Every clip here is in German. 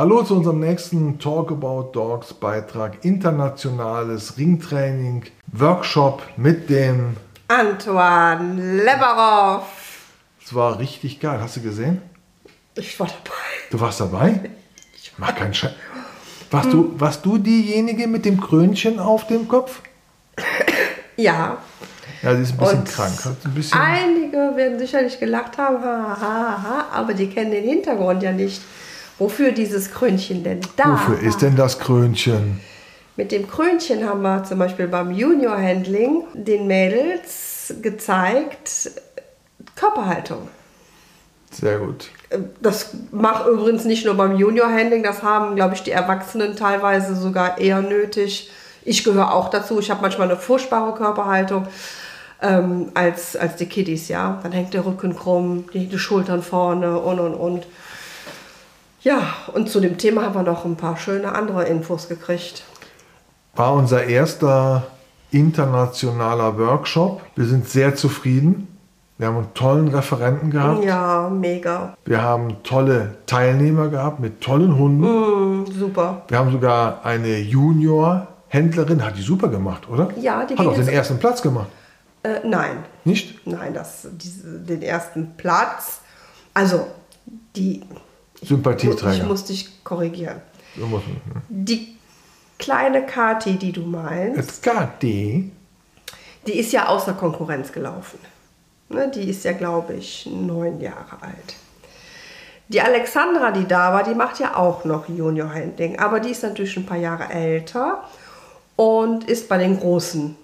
Hallo zu unserem nächsten Talk About Dogs Beitrag. Internationales Ringtraining Workshop mit dem Antoine Leberov. Es war richtig geil. Hast du gesehen? Ich war dabei. Du warst dabei? Ich mach keinen Scheiß. Warst, du, warst du diejenige mit dem Krönchen auf dem Kopf? Ja. Ja, sie ist ein bisschen Und krank. Ein bisschen, Einige werden sicherlich gelacht haben, ha, ha, ha, aber die kennen den Hintergrund ja nicht. Wofür dieses Krönchen denn da wofür ist denn das Krönchen? Mit dem Krönchen haben wir zum Beispiel beim Junior Handling den Mädels gezeigt Körperhaltung. Sehr gut. Das macht übrigens nicht nur beim Junior Handling, das haben, glaube ich, die Erwachsenen teilweise sogar eher nötig. Ich gehöre auch dazu. Ich habe manchmal eine furchtbare Körperhaltung ähm, als, als die Kiddies, ja. Dann hängt der Rücken krumm, die, die Schultern vorne und und und. Ja, und zu dem Thema haben wir noch ein paar schöne andere Infos gekriegt. War unser erster internationaler Workshop. Wir sind sehr zufrieden. Wir haben einen tollen Referenten gehabt. Ja, mega. Wir haben tolle Teilnehmer gehabt mit tollen Hunden. Mm, super. Wir haben sogar eine Junior-Händlerin, hat die super gemacht, oder? Ja, die Hat auch den ersten Platz gemacht. Äh, nein, Nicht? nein, das, diese, den ersten Platz. Also, die. Ich Sympathieträger. muss dich korrigieren. Die kleine Kati, die du meinst, KD. die ist ja außer Konkurrenz gelaufen. Ne, die ist ja, glaube ich, neun Jahre alt. Die Alexandra, die da war, die macht ja auch noch Junior Handling, aber die ist natürlich ein paar Jahre älter und ist bei den Großen,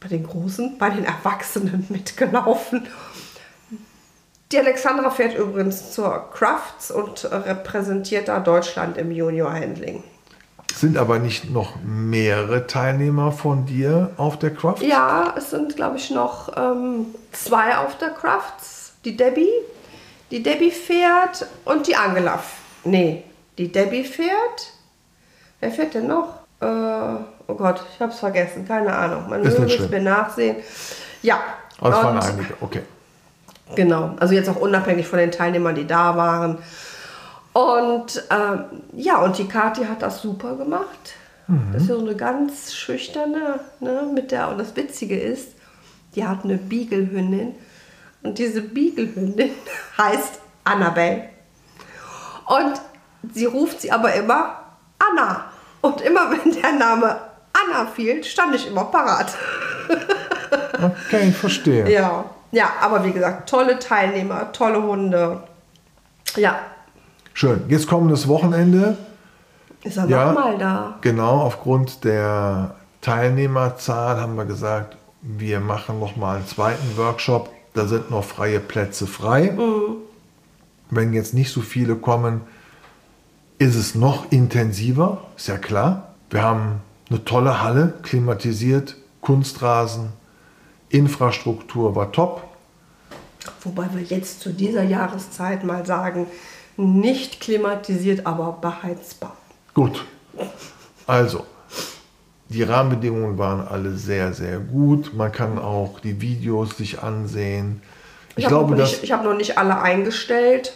bei den Großen, bei den Erwachsenen mitgelaufen. Die Alexandra fährt übrigens zur Crafts und repräsentiert da Deutschland im Junior Handling. Sind aber nicht noch mehrere Teilnehmer von dir auf der Craft? Ja, es sind, glaube ich, noch ähm, zwei auf der Crafts. Die Debbie, die Debbie fährt und die Angela. Nee, die Debbie fährt. Wer fährt denn noch? Äh, oh Gott, ich habe es vergessen. Keine Ahnung. Man nicht es mir nachsehen. Ja. Es waren einige, okay. Genau, also jetzt auch unabhängig von den Teilnehmern, die da waren. Und ähm, ja, und die Kathi hat das super gemacht. Das ist ja so eine ganz schüchterne, ne, mit der, und das Witzige ist, die hat eine Beagle-Hündin und diese Beagle-Hündin heißt Annabelle. Und sie ruft sie aber immer Anna. Und immer wenn der Name Anna fiel, stand ich immer parat. Okay, ich verstehe. Ja, ja, aber wie gesagt, tolle Teilnehmer, tolle Hunde. Ja, Schön. Jetzt kommendes Wochenende. ist er Ja. nochmal da. Genau, aufgrund der Teilnehmerzahl haben wir gesagt, wir machen noch mal einen zweiten Workshop. Da sind noch freie Plätze frei. Wenn jetzt nicht so viele kommen, ist es noch intensiver, ist ja klar. Wir haben eine tolle Halle, klimatisiert, Kunstrasen, Infrastruktur war top. Wobei wir jetzt zu dieser Jahreszeit mal sagen, nicht klimatisiert, aber beheizbar. Gut. Also, die Rahmenbedingungen waren alle sehr, sehr gut. Man kann auch die Videos sich ansehen. Ich, habe glaube, nicht- ich habe noch nicht alle eingestellt,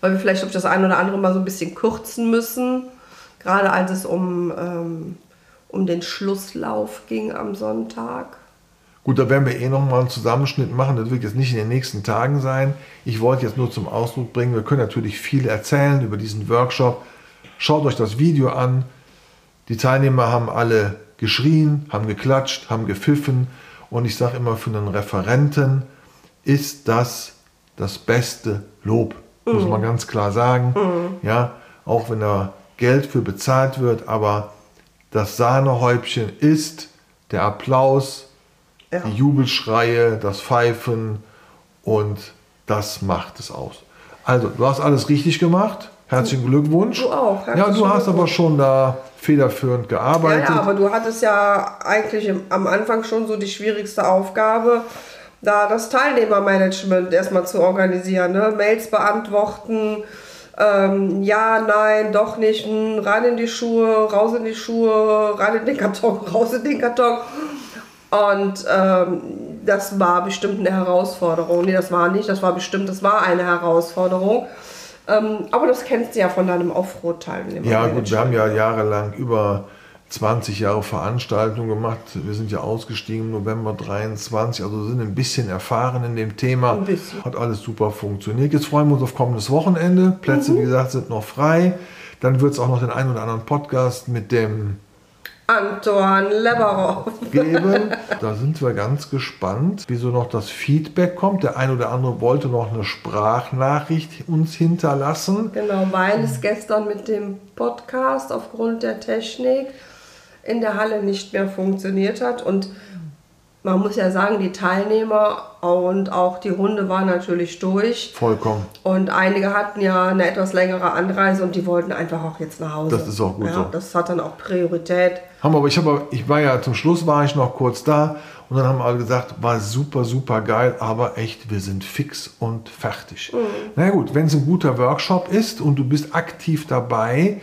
weil wir vielleicht das eine oder andere mal so ein bisschen kürzen müssen. Gerade als es um, ähm, um den Schlusslauf ging am Sonntag. Gut, da werden wir eh nochmal einen Zusammenschnitt machen. Das wird jetzt nicht in den nächsten Tagen sein. Ich wollte jetzt nur zum Ausdruck bringen, wir können natürlich viel erzählen über diesen Workshop. Schaut euch das Video an. Die Teilnehmer haben alle geschrien, haben geklatscht, haben gepfiffen. Und ich sage immer, für einen Referenten ist das das beste Lob. Muss man ganz klar sagen. Ja, auch wenn da Geld für bezahlt wird, aber das Sahnehäubchen ist der Applaus, Ja. die Jubelschreie, das Pfeifen und das macht es aus. Also, du hast alles richtig gemacht. Herzlichen Glückwunsch. Du auch. Ja, du hast aber schon da federführend Ja, gearbeitet. ja, aber du hattest ja eigentlich am Anfang schon so die schwierigste Aufgabe, da das Teilnehmermanagement erstmal zu organisieren. Ne? Mails beantworten, ähm, ja, nein, doch nicht, hm, rein in die Schuhe, raus in die Schuhe, rein in den Karton, raus in den Karton. Und ähm, das war bestimmt eine Herausforderung. Nee, das war nicht, das war bestimmt, das war eine Herausforderung. Ähm, aber das kennst du ja von deinem Offroad-Teilnehmer. Ja, gut, wir haben ja jahrelang über 20 Jahre Veranstaltungen gemacht. Wir sind ja ausgestiegen im November 23, also sind ein bisschen erfahren in dem Thema. Hat alles super funktioniert. Jetzt freuen wir uns auf kommendes Wochenende. Plätze, Mhm. wie gesagt, sind noch frei. Dann wird es auch noch den einen oder anderen Podcast mit dem Anton Leberov. geben. Da sind wir ganz gespannt, wie so noch das Feedback kommt. Der ein oder andere wollte noch eine Sprachnachricht uns hinterlassen. Genau, weil es gestern mit dem Podcast aufgrund der Technik in der Halle nicht mehr funktioniert hat. Und man muss ja sagen, die Teilnehmer und auch die Hunde waren natürlich durch. Vollkommen. Und einige hatten ja eine etwas längere Anreise und die wollten einfach auch jetzt nach Hause. Das ist auch gut ja, so. Das hat dann auch Priorität. Haben wir, aber ich, habe, ich war ja zum Schluss war ich noch kurz da und dann haben alle gesagt, war super, super geil, aber echt, wir sind fix und fertig. Na gut, wenn es ein guter Workshop ist und du bist aktiv dabei,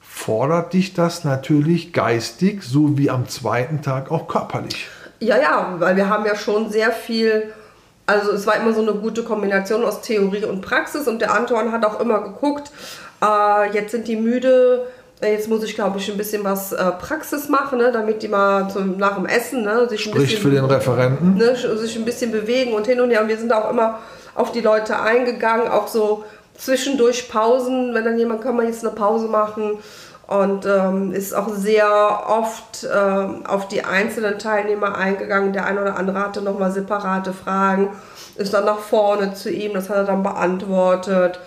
fordert dich das natürlich geistig sowie am zweiten Tag auch körperlich. Ja, ja, weil wir haben ja schon sehr viel, also es war immer so eine gute Kombination aus Theorie und Praxis und der Anton hat auch immer geguckt, äh, jetzt sind die müde, äh, jetzt muss ich glaube ich ein bisschen was äh, Praxis machen, ne, damit die mal zum, nach dem Essen ne, sich ein Spricht bisschen für den Referenten. ne, sich ein bisschen bewegen und hin und her. Und wir sind auch immer auf die Leute eingegangen, auch so zwischendurch Pausen, wenn dann jemand kann man jetzt eine Pause machen. Und ähm, ist auch sehr oft ähm, auf die einzelnen Teilnehmer eingegangen. Der eine oder andere hatte nochmal separate Fragen, ist dann nach vorne zu ihm, das hat er dann beantwortet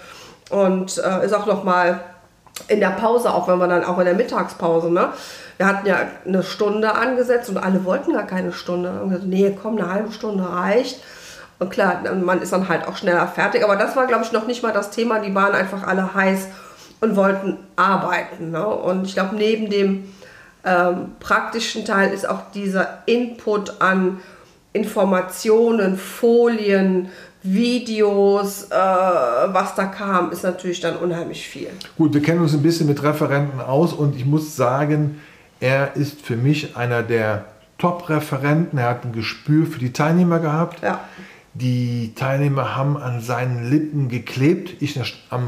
und äh, ist auch nochmal in der Pause, auch wenn wir dann auch in der Mittagspause, ne? Wir hatten ja eine Stunde angesetzt und alle wollten gar keine Stunde. Und gesagt, nee, komm, eine halbe Stunde reicht. Und klar, man ist dann halt auch schneller fertig. Aber das war, glaube ich, noch nicht mal das Thema. Die waren einfach alle heiß und wollten arbeiten. Ne? Und ich glaube, neben dem ähm, praktischen Teil ist auch dieser Input an Informationen, Folien, Videos, äh, was da kam, ist natürlich dann unheimlich viel. Gut, wir kennen uns ein bisschen mit Referenten aus und ich muss sagen, er ist für mich einer der Top-Referenten. Er hat ein Gespür für die Teilnehmer gehabt. Ja. Die Teilnehmer haben an seinen Lippen geklebt. Ich,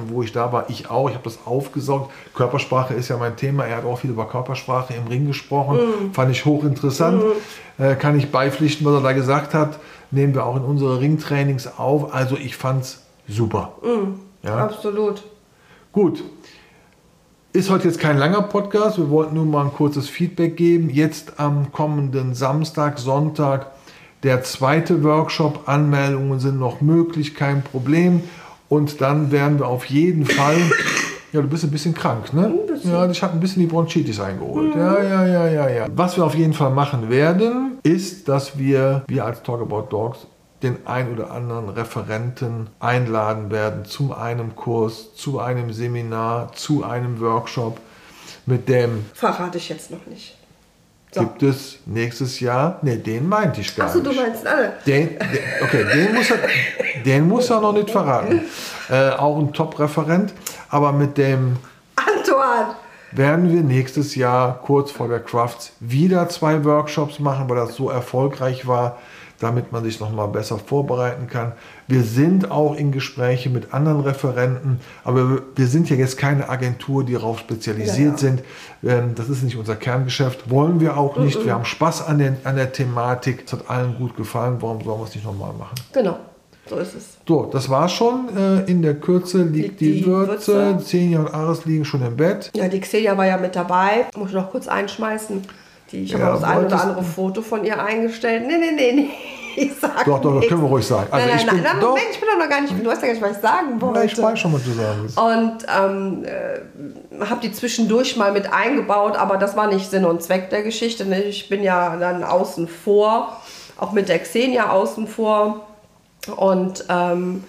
wo ich da war, ich auch. Ich habe das aufgesaugt. Körpersprache ist ja mein Thema. Er hat auch viel über Körpersprache im Ring gesprochen. Fand ich hochinteressant. Äh, kann ich beipflichten, was er da gesagt hat. Nehmen wir auch in unsere Ringtrainings auf. Also ich fand es super. Ja. Absolut. Gut. Ist heute jetzt kein langer Podcast. Wir wollten nur mal ein kurzes Feedback geben. Jetzt am kommenden Samstag, Sonntag, der zweite Workshop. Anmeldungen sind noch möglich, kein Problem. Und dann werden wir auf jeden Fall. Ja, du bist ein bisschen krank, ne? Ja, ich habe ein bisschen die Bronchitis eingeholt. Ja, ja, ja, ja, ja. Was wir auf jeden Fall machen werden, ist, dass wir, wir als Talk About Dogs, den ein oder anderen Referenten einladen werden zu einem Kurs, zu einem Seminar, zu einem Workshop. Mit dem Verrate ich jetzt noch nicht. So. gibt es nächstes Jahr, ne, den meinte ich gar Achso, nicht. du meinst alle. Den, den, okay, den muss, er, den muss er noch nicht verraten. Äh, auch ein Top-Referent. Aber mit dem Antoine! werden wir nächstes Jahr kurz vor der Crafts wieder zwei Workshops machen, weil das so erfolgreich war, damit man sich noch mal besser vorbereiten kann. Wir sind auch in Gespräche mit anderen Referenten, aber wir- sind ja jetzt keine Agentur, die darauf spezialisiert Ja, ja. sind. Ähm, Das ist nicht unser Kerngeschäft, wollen wir auch nicht. Wir haben Spaß an, den, an der Thematik. Es hat allen gut gefallen. Warum sollen wir es nicht nochmal machen? Genau, so ist es. So, das war's schon. Äh, In der Kürze liegt Liegt die, die Würze. Würze. Xenia und Ares liegen schon im Bett. Ja, die Xelia war ja mit dabei. Muss ich noch kurz einschmeißen. Die, ich habe Ja, auch das ein oder andere Foto von ihr eingestellt. Nee, nee, nee, nee. Ich sag Doch, doch, das können wir ruhig sagen. Also nein, ich nein, bin- nein, doch. Moment, ich bin doch noch gar nicht, du weißt ja gar nicht, was ich sagen wollte. Ja, ich weiß schon, was du sagen willst. Und ähm, äh, habe die zwischendurch mal mit eingebaut, aber das war nicht Sinn und Zweck der Geschichte. Ne? Ich bin ja dann außen vor, auch mit der Xenia außen vor. Und ähm,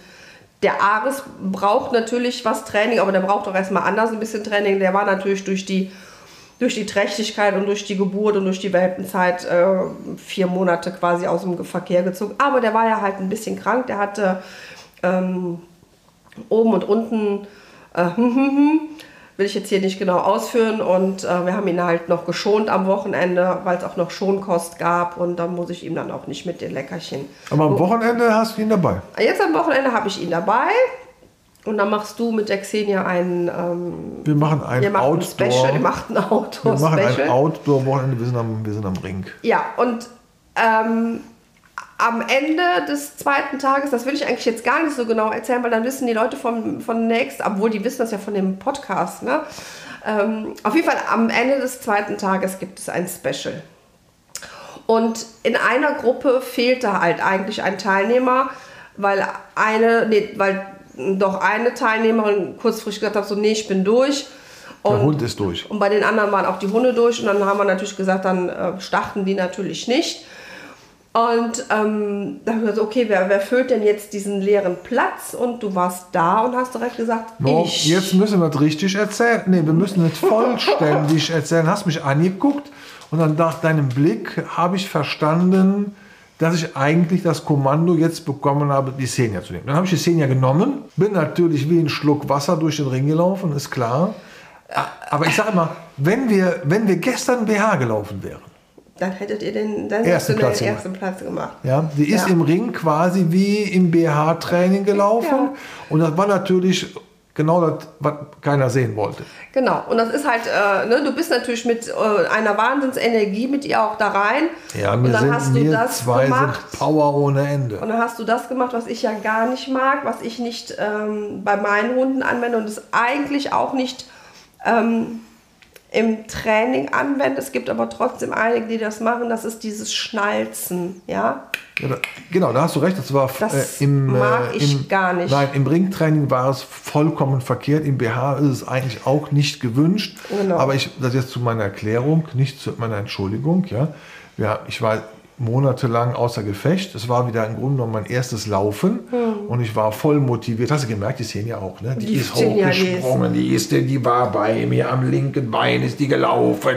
der Ares braucht natürlich was Training, aber der braucht auch erstmal anders ein bisschen Training. Der war natürlich durch die, durch die Trächtigkeit und durch die Geburt und durch die Welpenzeit äh, vier Monate quasi aus dem Verkehr gezogen. Aber der war ja halt ein bisschen krank. Der hatte ähm, oben und unten äh, will ich jetzt hier nicht genau ausführen und äh, wir haben ihn halt noch geschont am Wochenende, weil es auch noch Schonkost gab und dann muss ich ihm dann auch nicht mit den Leckerchen. Aber am Wochenende hast du ihn dabei. Jetzt am Wochenende habe ich ihn dabei Und dann machst du mit der Xenia ein, ähm, Wir machen ein ihr macht ein Outdoor. Special, ihr macht ein wir machen ein. Outdoor-Wochenende. Wir sind am, wir sind am Ring. Ja, und ähm, am Ende des zweiten Tages, das will ich eigentlich jetzt gar nicht so genau erzählen, weil dann wissen die Leute von, von Next, obwohl die wissen das ja von dem Podcast, ne? Ähm, auf jeden Fall am Ende des zweiten Tages gibt es ein Special. Und in einer Gruppe fehlte halt eigentlich ein Teilnehmer, weil eine, nee, weil doch eine Teilnehmerin kurzfristig gesagt hat, so, nee, ich bin durch. Der Und- Hund ist durch. und bei den anderen waren auch die Hunde durch und dann haben wir natürlich gesagt, dann äh, starten die natürlich nicht. Und ähm, dann haben wir gesagt, okay, wer, wer füllt denn jetzt diesen leeren Platz? Und du warst da und hast direkt gesagt, No, ich. jetzt müssen wir es richtig erzählen. Nee, wir müssen nicht vollständig erzählen. Hast mich angeguckt und dann nach deinem Blick habe ich verstanden, dass ich eigentlich das Kommando jetzt bekommen habe, die Xenia zu nehmen. Dann habe ich die Xenia genommen, bin natürlich wie ein Schluck Wasser durch den Ring gelaufen, ist klar. Aber ich sage mal, wenn wir, wenn wir gestern BH gelaufen wären, Dann hättet ihr den, dann Ersten Platz den gemacht. ersten Platz gemacht. Ja, die ist Ja. im Ring quasi wie im BH-Training gelaufen. Ja. Und das war natürlich genau das, was keiner sehen wollte. Genau. Und das ist halt, äh, ne, du bist natürlich mit äh, einer Wahnsinnsenergie mit ihr auch da rein. Ja, und wir dann sind, hast du das zwei gemacht. sind Power ohne Ende. Und dann hast du das gemacht, was ich ja gar nicht mag, was ich nicht ähm, bei meinen Hunden anwende und es eigentlich auch nicht ähm, im Training anwende. Es gibt aber trotzdem einige, die das machen. Das ist dieses Schnalzen, ja. Ja, da, genau, da hast du recht. Das war Das äh, im, mag äh, ich im, gar nicht. Nein, im Ringtraining war es vollkommen verkehrt. Im BH ist es eigentlich auch nicht gewünscht. Genau. Aber ich, das jetzt zu meiner Erklärung, nicht zu meiner Entschuldigung. Ja, ja ich war monatelang außer Gefecht. Es war wieder im Grunde genommen mein erstes Laufen und ich war voll motiviert. Hast du gemerkt, die sehen ja auch, ne? Die, Die ist sehen ja, die ist- hochgesprungen, die ist, die war bei mir am linken Bein, ist die gelaufen.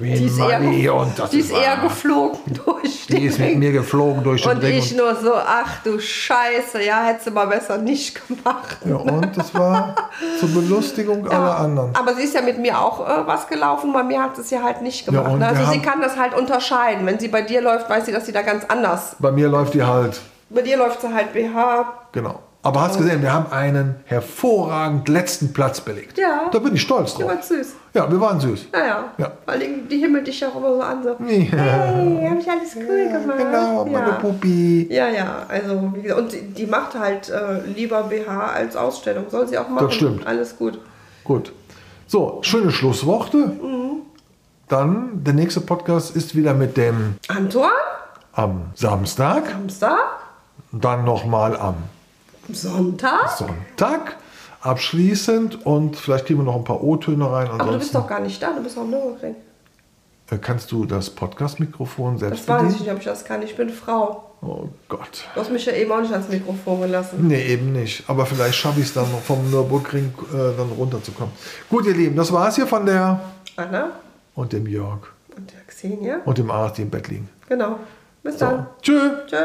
Die ist, eher, und das die ist eher geflogen durch Die den ist mit mir geflogen durch den Und Ring. ich nur so, ach du Scheiße, ja, hättest du mal besser nicht gemacht. Ja, und das war zur Belustigung aller anderen. Aber sie ist ja mit mir auch äh, was gelaufen, bei mir hat sie es ja halt nicht gemacht. und ne? also sie kann das halt unterscheiden. Wenn sie bei dir läuft, weiß sie, dass sie da ganz anders. Bei mir läuft die halt, Bei dir läuft sie halt BH. genau. Aber hast gesehen, wir haben einen hervorragend letzten Platz belegt. Ja. Da bin ich stolz Die drauf. war süß. Ja, wir waren süß. Naja. Ja. Weil die, die himmelt dich ja auch immer so an. So, Ja. hey, hab ich alles cool gemacht. Genau, meine ja. Puppi. Ja, ja, also wie gesagt, und die, die macht halt äh, lieber BH als Ausstellung. Soll sie auch machen. stimmt. Alles gut. Gut. So, schöne Schlussworte. Mhm. Dann, der nächste Podcast ist wieder mit dem Anton, am Samstag, Samstag, dann nochmal am Sonntag. Sonntag abschließend und vielleicht kriegen wir noch ein paar O-Töne rein. Aber du bist Ansonsten doch gar nicht da, du bist auf dem Nürburgring. äh, kannst du das Podcast-Mikrofon selbst Das weiß bedienen? ich nicht, ob ich das kann. Ich bin Frau. Oh Gott. Du hast mich ja eben auch nicht ans Mikrofon gelassen. Nee, eben nicht. Aber vielleicht schaffe ich es dann noch vom Nürburgring äh, dann runterzukommen. Gut, ihr Lieben, das war es hier von der Anna und dem Jörg und der Xenia. und dem Arzt, die im Bett liegen. Genau. Bis So. dann. Tschüss. Tschö.